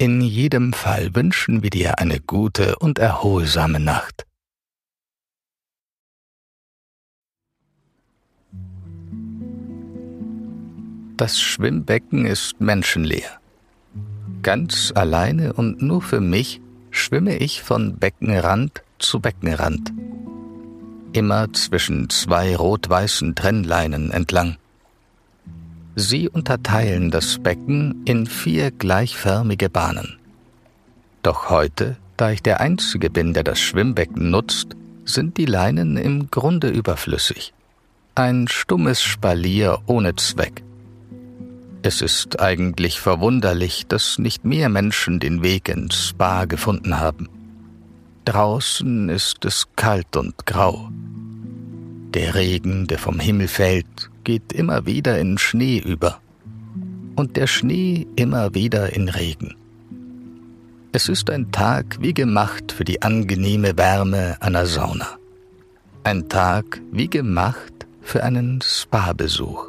In jedem Fall wünschen wir dir eine gute und erholsame Nacht. Das Schwimmbecken ist menschenleer. Ganz alleine und nur für mich schwimme ich von Beckenrand zu Beckenrand. Immer zwischen zwei rot-weißen Trennleinen entlang. Sie unterteilen das Becken in vier gleichförmige Bahnen. Doch heute, da ich der Einzige bin, der das Schwimmbecken nutzt, sind die Leinen im Grunde überflüssig. Ein stummes Spalier ohne Zweck. Es ist eigentlich verwunderlich, dass nicht mehr Menschen den Weg ins Spa gefunden haben. Draußen ist es kalt und grau. Der Regen, der vom Himmel fällt, geht immer wieder in Schnee über. Und der Schnee immer wieder in Regen. Es ist ein Tag wie gemacht für die angenehme Wärme einer Sauna. Ein Tag wie gemacht für einen Spa-Besuch.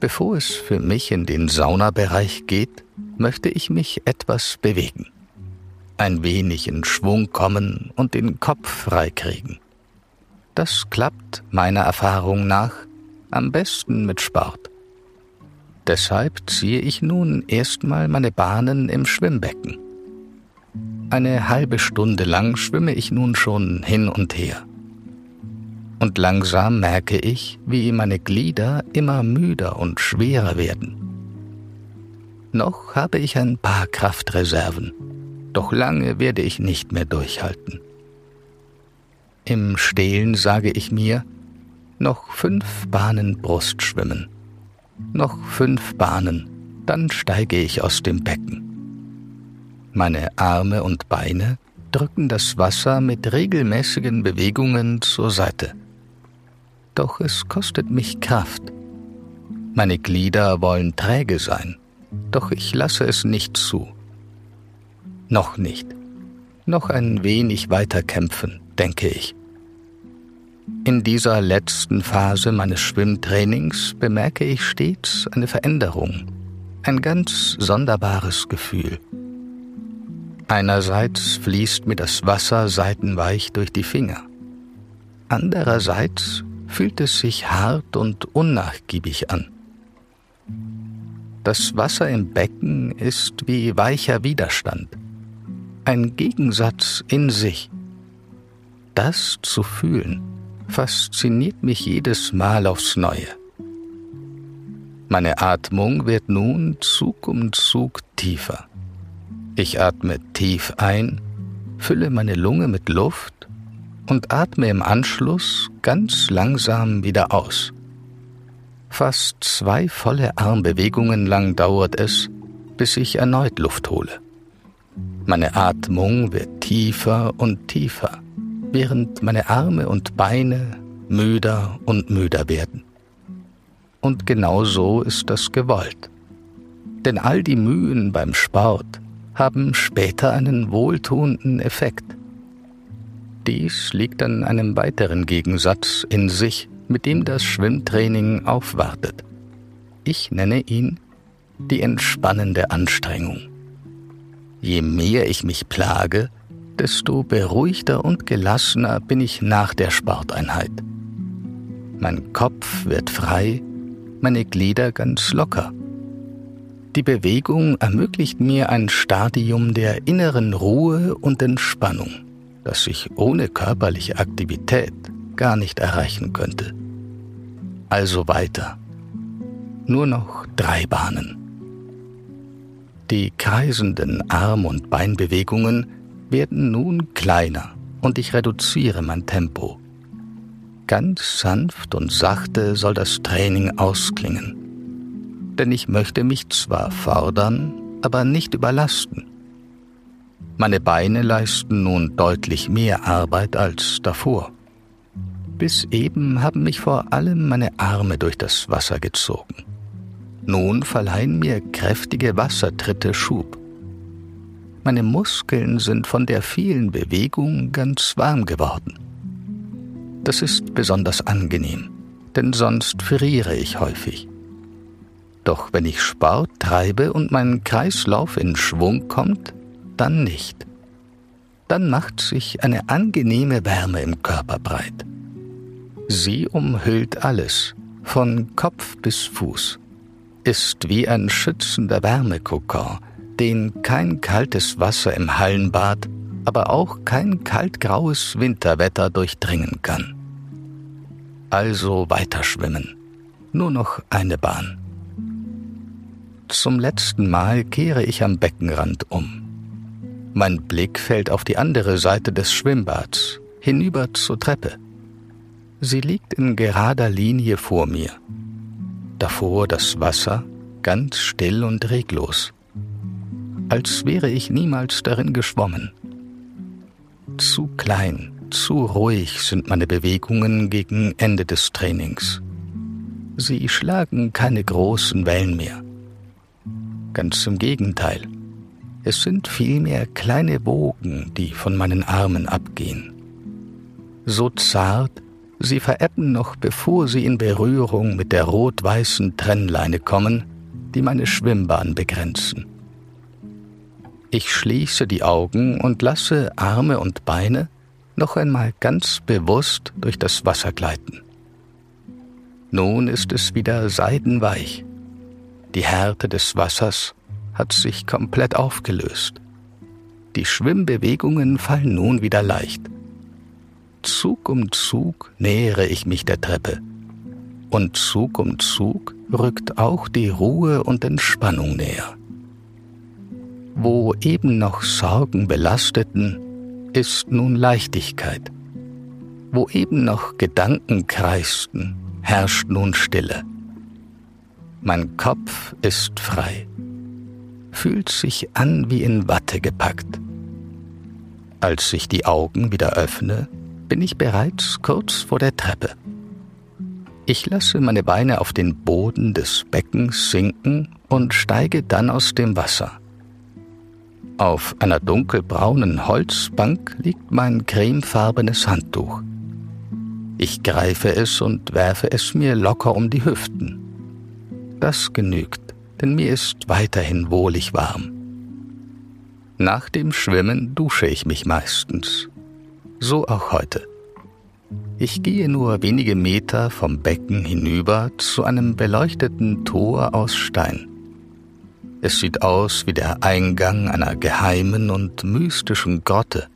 Bevor es für mich in den Saunabereich geht, möchte ich mich etwas bewegen. Ein wenig in Schwung kommen und den Kopf freikriegen. Das klappt meiner Erfahrung nach am besten mit Sport. Deshalb ziehe ich nun erstmal meine Bahnen im Schwimmbecken. Eine halbe Stunde lang schwimme ich nun schon hin und her und langsam merke ich, wie meine Glieder immer müder und schwerer werden. Noch habe ich ein paar Kraftreserven, doch lange werde ich nicht mehr durchhalten. Im Stehlen sage ich mir, noch fünf Bahnen Brustschwimmen, noch fünf Bahnen, dann steige ich aus dem Becken. Meine Arme und Beine drücken das Wasser mit regelmäßigen Bewegungen zur Seite doch es kostet mich Kraft. Meine Glieder wollen träge sein, doch ich lasse es nicht zu. Noch nicht. Noch ein wenig weiter kämpfen, denke ich. In dieser letzten Phase meines Schwimmtrainings bemerke ich stets eine Veränderung, ein ganz sonderbares Gefühl. Einerseits fließt mir das Wasser seitenweich durch die Finger. Andererseits fühlt es sich hart und unnachgiebig an. Das Wasser im Becken ist wie weicher Widerstand, ein Gegensatz in sich. Das zu fühlen fasziniert mich jedes Mal aufs Neue. Meine Atmung wird nun Zug um Zug tiefer. Ich atme tief ein, fülle meine Lunge mit Luft und atme im Anschluss ganz langsam wieder aus. Fast zwei volle Armbewegungen lang dauert es, bis ich erneut Luft hole. Meine Atmung wird tiefer und tiefer, während meine Arme und Beine müder und müder werden. Und genau so ist das gewollt. Denn all die Mühen beim Sport haben später einen wohltuenden Effekt. Dies liegt an einem weiteren Gegensatz in sich, mit dem das Schwimmtraining aufwartet. Ich nenne ihn die entspannende Anstrengung. Je mehr ich mich plage, desto beruhigter und gelassener bin ich nach der Sporteinheit. Mein Kopf wird frei, meine Glieder ganz locker. Die Bewegung ermöglicht mir ein Stadium der inneren Ruhe und Entspannung das ich ohne körperliche Aktivität gar nicht erreichen könnte. Also weiter. Nur noch drei Bahnen. Die kreisenden Arm- und Beinbewegungen werden nun kleiner und ich reduziere mein Tempo. Ganz sanft und sachte soll das Training ausklingen. Denn ich möchte mich zwar fordern, aber nicht überlasten. Meine Beine leisten nun deutlich mehr Arbeit als davor. Bis eben haben mich vor allem meine Arme durch das Wasser gezogen. Nun verleihen mir kräftige Wassertritte Schub. Meine Muskeln sind von der vielen Bewegung ganz warm geworden. Das ist besonders angenehm, denn sonst friere ich häufig. Doch wenn ich Sport treibe und mein Kreislauf in Schwung kommt, dann nicht. Dann macht sich eine angenehme Wärme im Körper breit. Sie umhüllt alles, von Kopf bis Fuß, ist wie ein schützender Wärmekokon, den kein kaltes Wasser im Hallenbad, aber auch kein kaltgraues Winterwetter durchdringen kann. Also weiter schwimmen. Nur noch eine Bahn. Zum letzten Mal kehre ich am Beckenrand um. Mein Blick fällt auf die andere Seite des Schwimmbads, hinüber zur Treppe. Sie liegt in gerader Linie vor mir. Davor das Wasser, ganz still und reglos, als wäre ich niemals darin geschwommen. Zu klein, zu ruhig sind meine Bewegungen gegen Ende des Trainings. Sie schlagen keine großen Wellen mehr. Ganz im Gegenteil. Es sind vielmehr kleine Wogen, die von meinen Armen abgehen. So zart, Sie verebben noch bevor sie in Berührung mit der rot-weißen Trennleine kommen, die meine Schwimmbahn begrenzen. Ich schließe die Augen und lasse Arme und Beine noch einmal ganz bewusst durch das Wasser gleiten. Nun ist es wieder seidenweich. Die Härte des Wassers hat sich komplett aufgelöst. Die Schwimmbewegungen fallen nun wieder leicht. Zug um Zug nähere ich mich der Treppe. Und Zug um Zug rückt auch die Ruhe und Entspannung näher. Wo eben noch Sorgen belasteten, ist nun Leichtigkeit. Wo eben noch Gedanken kreisten, herrscht nun Stille. Mein Kopf ist frei, fühlt sich an wie in Watte gepackt. Als ich die Augen wieder öffne, bin ich bereits kurz vor der Treppe. Ich lasse meine Beine auf den Boden des Beckens sinken und steige dann aus dem Wasser. Auf einer dunkelbraunen Holzbank liegt mein cremefarbenes Handtuch. Ich greife es und werfe es mir locker um die Hüften. Das genügt, denn mir ist weiterhin wohlig warm. Nach dem Schwimmen dusche ich mich meistens. So auch heute. Ich gehe nur wenige Meter vom Becken hinüber zu einem beleuchteten Tor aus Stein. Es sieht aus wie der Eingang einer geheimen und mystischen Grotte.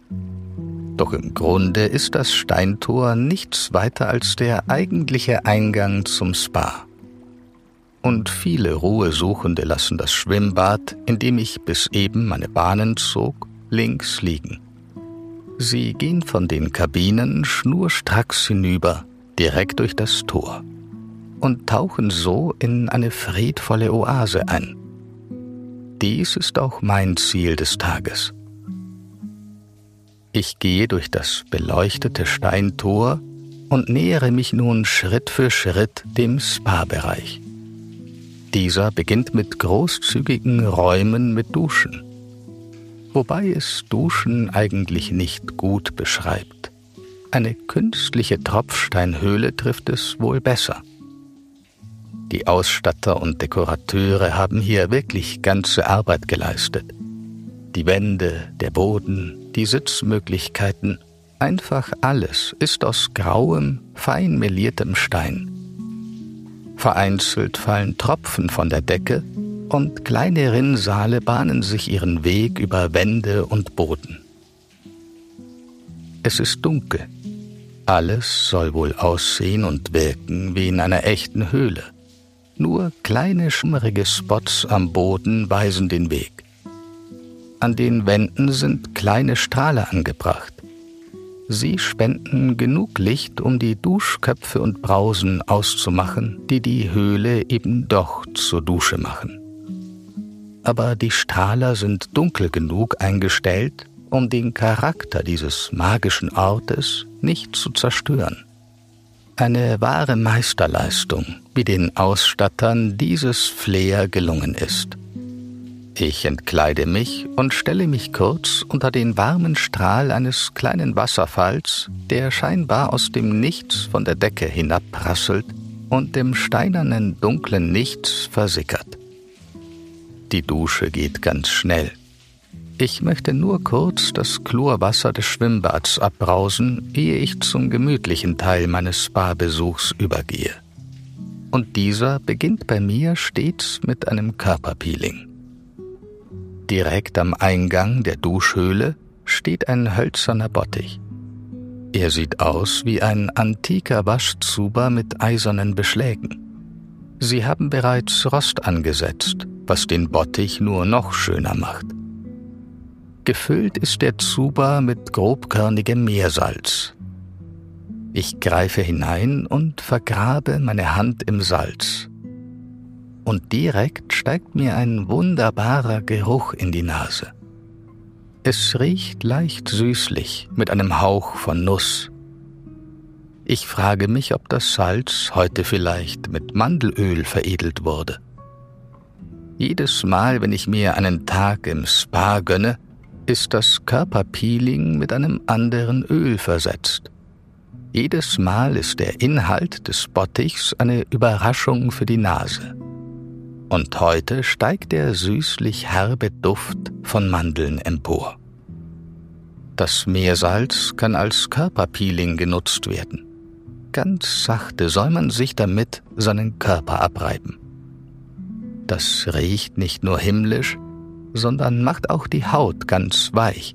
Doch im Grunde ist das Steintor nichts weiter als der eigentliche Eingang zum Spa. Und viele Ruhesuchende lassen das Schwimmbad, in dem ich bis eben meine Bahnen zog, links liegen. Sie gehen von den Kabinen schnurstracks hinüber, direkt durch das Tor, und tauchen so in eine friedvolle Oase ein. Dies ist auch mein Ziel des Tages. Ich gehe durch das beleuchtete Steintor und nähere mich nun Schritt für Schritt dem Spa-Bereich. Dieser beginnt mit großzügigen Räumen mit Duschen wobei es Duschen eigentlich nicht gut beschreibt. Eine künstliche Tropfsteinhöhle trifft es wohl besser. Die Ausstatter und Dekorateure haben hier wirklich ganze Arbeit geleistet. Die Wände, der Boden, die Sitzmöglichkeiten, einfach alles ist aus grauem, fein meliertem Stein. Vereinzelt fallen Tropfen von der Decke und kleine Rinnsale bahnen sich ihren Weg über Wände und Boden. Es ist dunkel. Alles soll wohl aussehen und wirken wie in einer echten Höhle. Nur kleine schummerige Spots am Boden weisen den Weg. An den Wänden sind kleine Strahle angebracht. Sie spenden genug Licht, um die Duschköpfe und Brausen auszumachen, die die Höhle eben doch zur Dusche machen. aber die Strahler sind dunkel genug eingestellt, um den Charakter dieses magischen Ortes nicht zu zerstören. Eine wahre Meisterleistung, wie den Ausstattern dieses Flair gelungen ist. Ich entkleide mich und stelle mich kurz unter den warmen Strahl eines kleinen Wasserfalls, der scheinbar aus dem Nichts von der Decke hinabprasselt und im steinernen dunklen Nichts versickert. Die Dusche geht ganz schnell. Ich möchte nur kurz das Chlorwasser des Schwimmbads abbrausen, ehe ich zum gemütlichen Teil meines Spa-Besuchs übergehe. Und dieser beginnt bei mir stets mit einem Körperpeeling. Direkt am Eingang der Duschhöhle steht ein hölzerner Bottich. Er sieht aus wie ein antiker Waschzuber mit eisernen Beschlägen. Sie haben bereits Rost angesetzt, was den Bottich nur noch schöner macht. Gefüllt ist der Zuber mit grobkörnigem Meersalz. Ich greife hinein und vergrabe meine Hand im Salz. Und direkt steigt mir ein wunderbarer Geruch in die Nase. Es riecht leicht süßlich mit einem Hauch von Nuss. Ich frage mich, ob das Salz heute vielleicht mit Mandelöl veredelt wurde. Jedes Mal, wenn ich mir einen Tag im Spa gönne, ist das Körperpeeling mit einem anderen Öl versetzt. Jedes Mal ist der Inhalt des Bottichs eine Überraschung für die Nase. Und heute steigt der süßlich herbe Duft von Mandeln empor. Das Meersalz kann als Körperpeeling genutzt werden. Ganz sachte soll man sich damit seinen Körper abreiben. Das riecht nicht nur himmlisch, sondern macht auch die Haut ganz weich.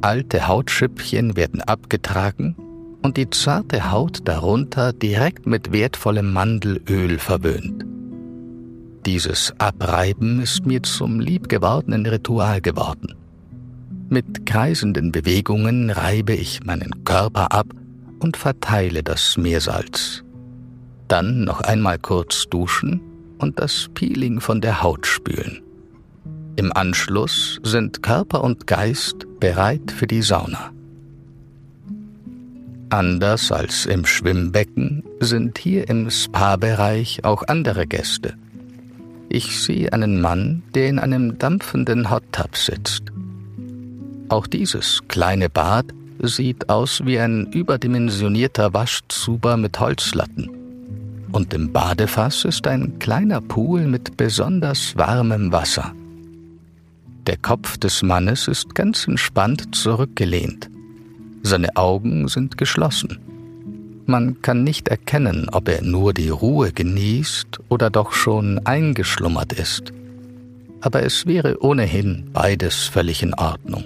Alte Hautschüppchen werden abgetragen und die zarte Haut darunter direkt mit wertvollem Mandelöl verwöhnt. Dieses Abreiben ist mir zum liebgewordenen Ritual geworden. Mit kreisenden Bewegungen reibe ich meinen Körper ab und verteile das Meersalz. Dann noch einmal kurz duschen und das Peeling von der Haut spülen. Im Anschluss sind Körper und Geist bereit für die Sauna. Anders als im Schwimmbecken sind hier im Spa-Bereich auch andere Gäste. Ich sehe einen Mann, der in einem dampfenden Hot Tub sitzt. Auch dieses kleine Bad sieht aus wie ein überdimensionierter Waschzuber mit Holzlatten und im Badefass ist ein kleiner Pool mit besonders warmem Wasser. Der Kopf des Mannes ist ganz entspannt zurückgelehnt. Seine Augen sind geschlossen. Man kann nicht erkennen, ob er nur die Ruhe genießt oder doch schon eingeschlummert ist. Aber es wäre ohnehin beides völlig in Ordnung.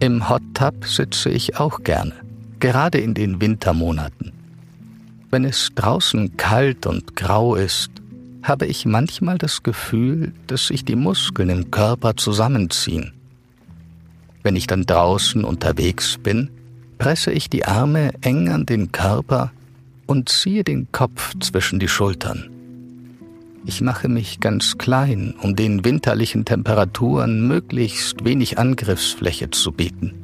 Im Hot Tub sitze ich auch gerne, gerade in den Wintermonaten. Wenn es draußen kalt und grau ist, habe ich manchmal das Gefühl, dass sich die Muskeln im Körper zusammenziehen. Wenn ich dann draußen unterwegs bin, presse ich die Arme eng an den Körper und ziehe den Kopf zwischen die Schultern. Ich mache mich ganz klein, um den winterlichen Temperaturen möglichst wenig Angriffsfläche zu bieten.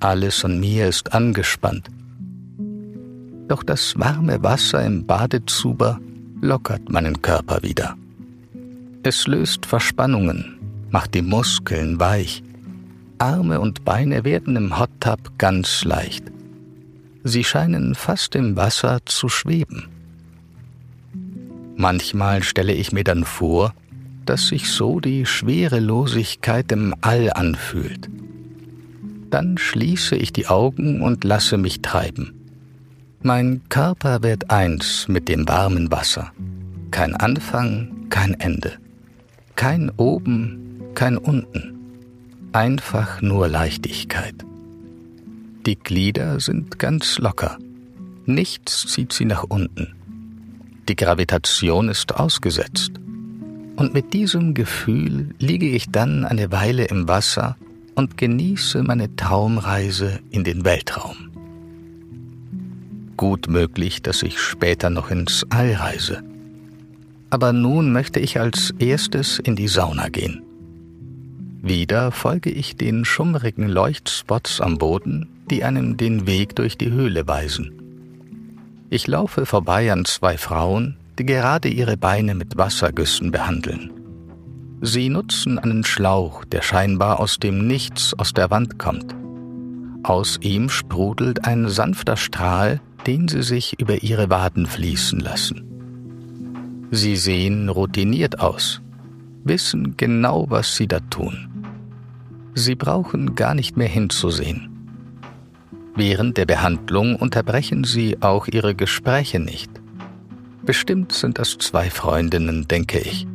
Alles an mir ist angespannt, doch das warme Wasser im Badezuber lockert meinen Körper wieder. Es löst Verspannungen, macht die Muskeln weich. Arme und Beine werden im Hot Tub ganz leicht. Sie scheinen fast im Wasser zu schweben. Manchmal stelle ich mir dann vor, dass sich so die Schwerelosigkeit im All anfühlt. Dann schließe ich die Augen und lasse mich treiben. Mein Körper wird eins mit dem warmen Wasser. Kein Anfang, kein Ende. Kein oben, kein unten. Einfach nur Leichtigkeit. Die Glieder sind ganz locker. Nichts zieht sie nach unten. Die Gravitation ist ausgesetzt. Und mit diesem Gefühl liege ich dann eine Weile im Wasser und genieße meine Traumreise in den Weltraum gut möglich, dass ich später noch ins All reise. aber nun möchte ich als erstes in die Sauna gehen. Wieder folge ich den schummrigen Leuchtspots am Boden, die einem den Weg durch die Höhle weisen. Ich laufe vorbei an zwei Frauen, die gerade ihre Beine mit Wassergüssen behandeln. Sie nutzen einen Schlauch, der scheinbar aus dem Nichts aus der Wand kommt. Aus ihm sprudelt ein sanfter Strahl, den sie sich über ihre Waden fließen lassen. Sie sehen routiniert aus, wissen genau, was sie da tun. Sie brauchen gar nicht mehr hinzusehen. Während der Behandlung unterbrechen sie auch ihre Gespräche nicht. Bestimmt sind das zwei Freundinnen, denke ich.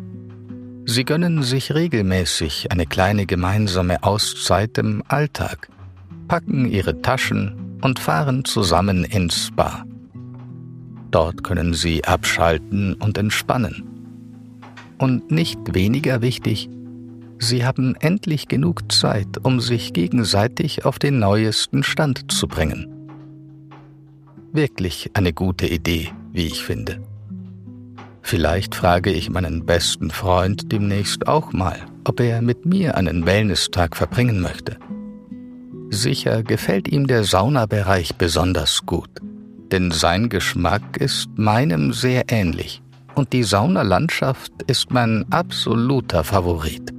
Sie gönnen sich regelmäßig eine kleine gemeinsame Auszeit im Alltag, packen ihre Taschen und fahren zusammen ins Spa. Dort können sie abschalten und entspannen. Und nicht weniger wichtig, sie haben endlich genug Zeit, um sich gegenseitig auf den neuesten Stand zu bringen. Wirklich eine gute Idee, wie ich finde. Vielleicht frage ich meinen besten Freund demnächst auch mal, ob er mit mir einen Wellness-Tag verbringen möchte. Sicher gefällt ihm der Saunabereich besonders gut, denn sein Geschmack ist meinem sehr ähnlich und die Saunalandschaft ist mein absoluter Favorit.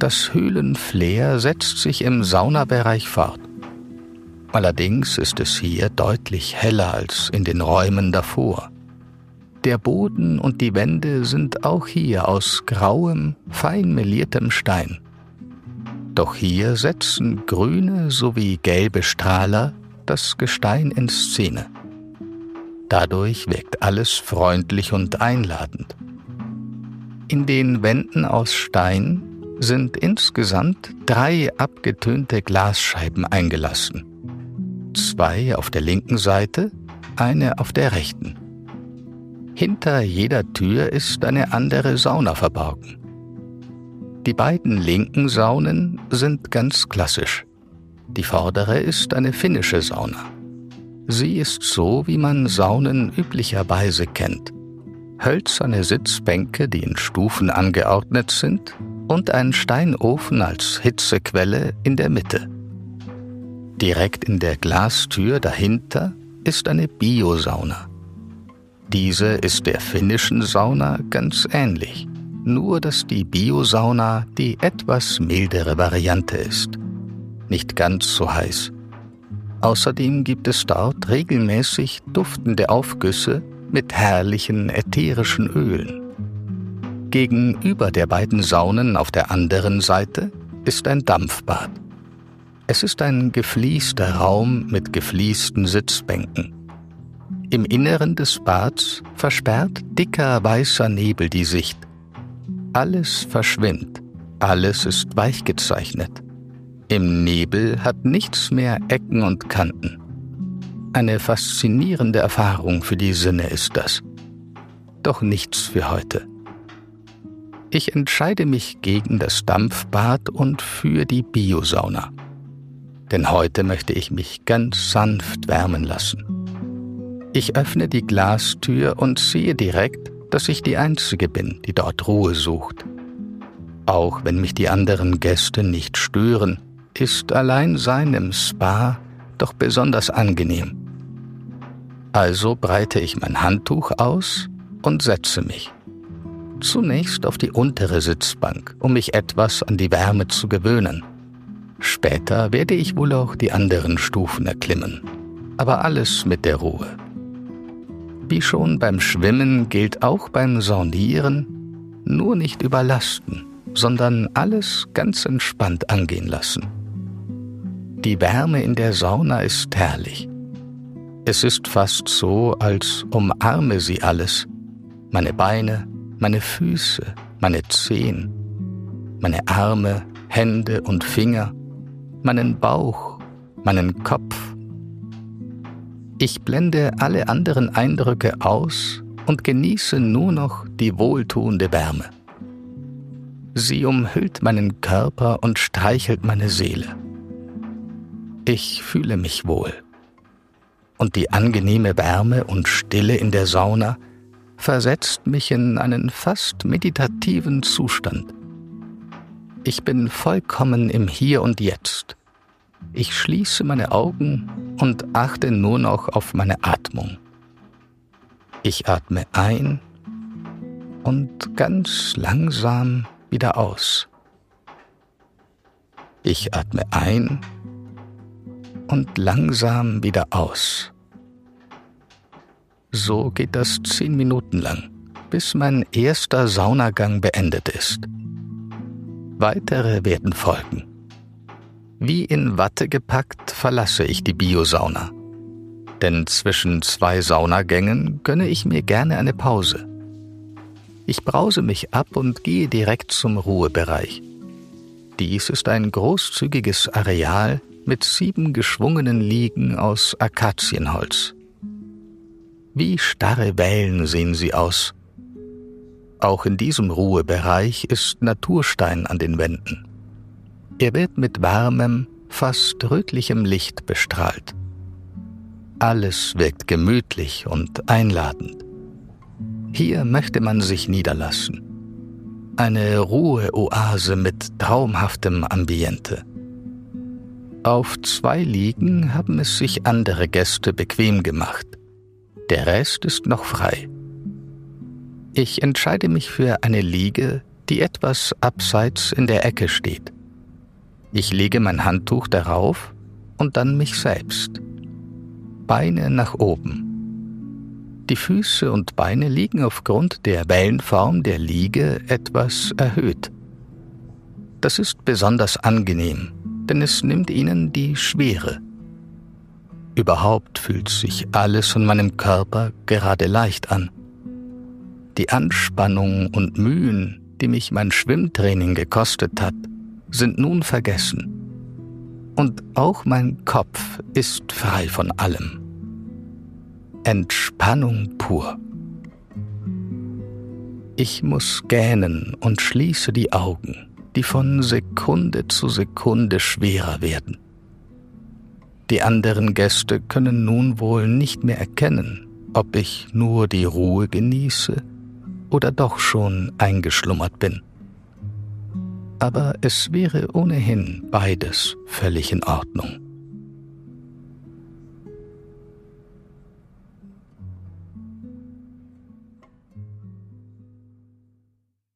Das Höhlenflair setzt sich im Saunabereich fort. Allerdings ist es hier deutlich heller als in den Räumen davor. Der Boden und die Wände sind auch hier aus grauem, fein meliertem Stein. Doch hier setzen grüne sowie gelbe Strahler das Gestein in Szene. Dadurch wirkt alles freundlich und einladend. In den Wänden aus Stein sind insgesamt drei abgetönte Glasscheiben eingelassen. Zwei auf der linken Seite, eine auf der rechten. Hinter jeder Tür ist eine andere Sauna verborgen. Die beiden linken Saunen sind ganz klassisch. Die vordere ist eine finnische Sauna. Sie ist so, wie man Saunen üblicherweise kennt. Hölzerne Sitzbänke, die in Stufen angeordnet sind, und ein Steinofen als Hitzequelle in der Mitte. Direkt in der Glastür dahinter ist eine Biosauna. Diese ist der finnischen Sauna ganz ähnlich, nur dass die Biosauna die etwas mildere Variante ist. Nicht ganz so heiß. Außerdem gibt es dort regelmäßig duftende Aufgüsse mit herrlichen ätherischen Ölen. Gegenüber der beiden Saunen auf der anderen Seite ist ein Dampfbad. Es ist ein gefliester Raum mit gefliesten Sitzbänken. Im Inneren des Bads versperrt dicker weißer Nebel die Sicht. Alles verschwimmt, alles ist weichgezeichnet. Im Nebel hat nichts mehr Ecken und Kanten. Eine faszinierende Erfahrung für die Sinne ist das. Doch nichts für heute. Ich entscheide mich gegen das Dampfbad und für die Biosauna. Denn heute möchte ich mich ganz sanft wärmen lassen. Ich öffne die Glastür und sehe direkt, dass ich die Einzige bin, die dort Ruhe sucht. Auch wenn mich die anderen Gäste nicht stören, ist Alleinsein im Spa doch besonders angenehm. Also breite ich mein Handtuch aus und setze mich. Zunächst auf die untere Sitzbank, um mich etwas an die Wärme zu gewöhnen. Später werde ich wohl auch die anderen Stufen erklimmen, aber alles mit der Ruhe. Wie schon beim Schwimmen gilt auch beim Sondieren, nur nicht überlasten, sondern alles ganz entspannt angehen lassen. Die Wärme in der Sauna ist herrlich. Es ist fast so, als umarme sie alles. Meine Beine, meine Füße, meine Zehen, meine Arme, Hände und Finger, meinen Bauch, meinen Kopf, ich blende alle anderen Eindrücke aus und genieße nur noch die wohltuende Wärme. Sie umhüllt meinen Körper und streichelt meine Seele. Ich fühle mich wohl. Und die angenehme Wärme und Stille in der Sauna versetzt mich in einen fast meditativen Zustand. Ich bin vollkommen im Hier und Jetzt. Ich schließe meine Augen und achte nur noch auf meine Atmung. Ich atme ein und ganz langsam wieder aus. Ich atme ein und langsam wieder aus. So geht das zehn Minuten lang, bis mein erster Saunagang beendet ist. Weitere werden folgen. Wie in Watte gepackt verlasse ich die Biosauna. Denn zwischen zwei Saunagängen gönne ich mir gerne eine Pause. Ich brause mich ab und gehe direkt zum Ruhebereich. Dies ist ein großzügiges Areal mit sieben geschwungenen Liegen aus Akazienholz. Wie starre Wellen sehen sie aus. Auch in diesem Ruhebereich ist Naturstein an den Wänden. Er wird mit warmem, fast rötlichem Licht bestrahlt. Alles wirkt gemütlich und einladend. Hier möchte man sich niederlassen. Eine Ruheoase mit traumhaftem Ambiente. Auf zwei Liegen haben es sich andere Gäste bequem gemacht. Der Rest ist noch frei. Ich entscheide mich für eine Liege, die etwas abseits in der Ecke steht. Ich lege mein Handtuch darauf und dann mich selbst. Beine nach oben. Die Füße und Beine liegen aufgrund der Wellenform der Liege etwas erhöht. Das ist besonders angenehm, denn es nimmt ihnen die Schwere. Überhaupt fühlt sich alles von meinem Körper gerade leicht an. Die Anspannung und Mühen, die mich mein Schwimmtraining gekostet hat, sind nun vergessen. Und auch mein Kopf ist frei von allem. Entspannung pur. Ich muss gähnen und schließe die Augen, die von Sekunde zu Sekunde schwerer werden. Die anderen Gäste können nun wohl nicht mehr erkennen, ob ich nur die Ruhe genieße oder doch schon eingeschlummert bin. Aber es wäre ohnehin beides völlig in Ordnung.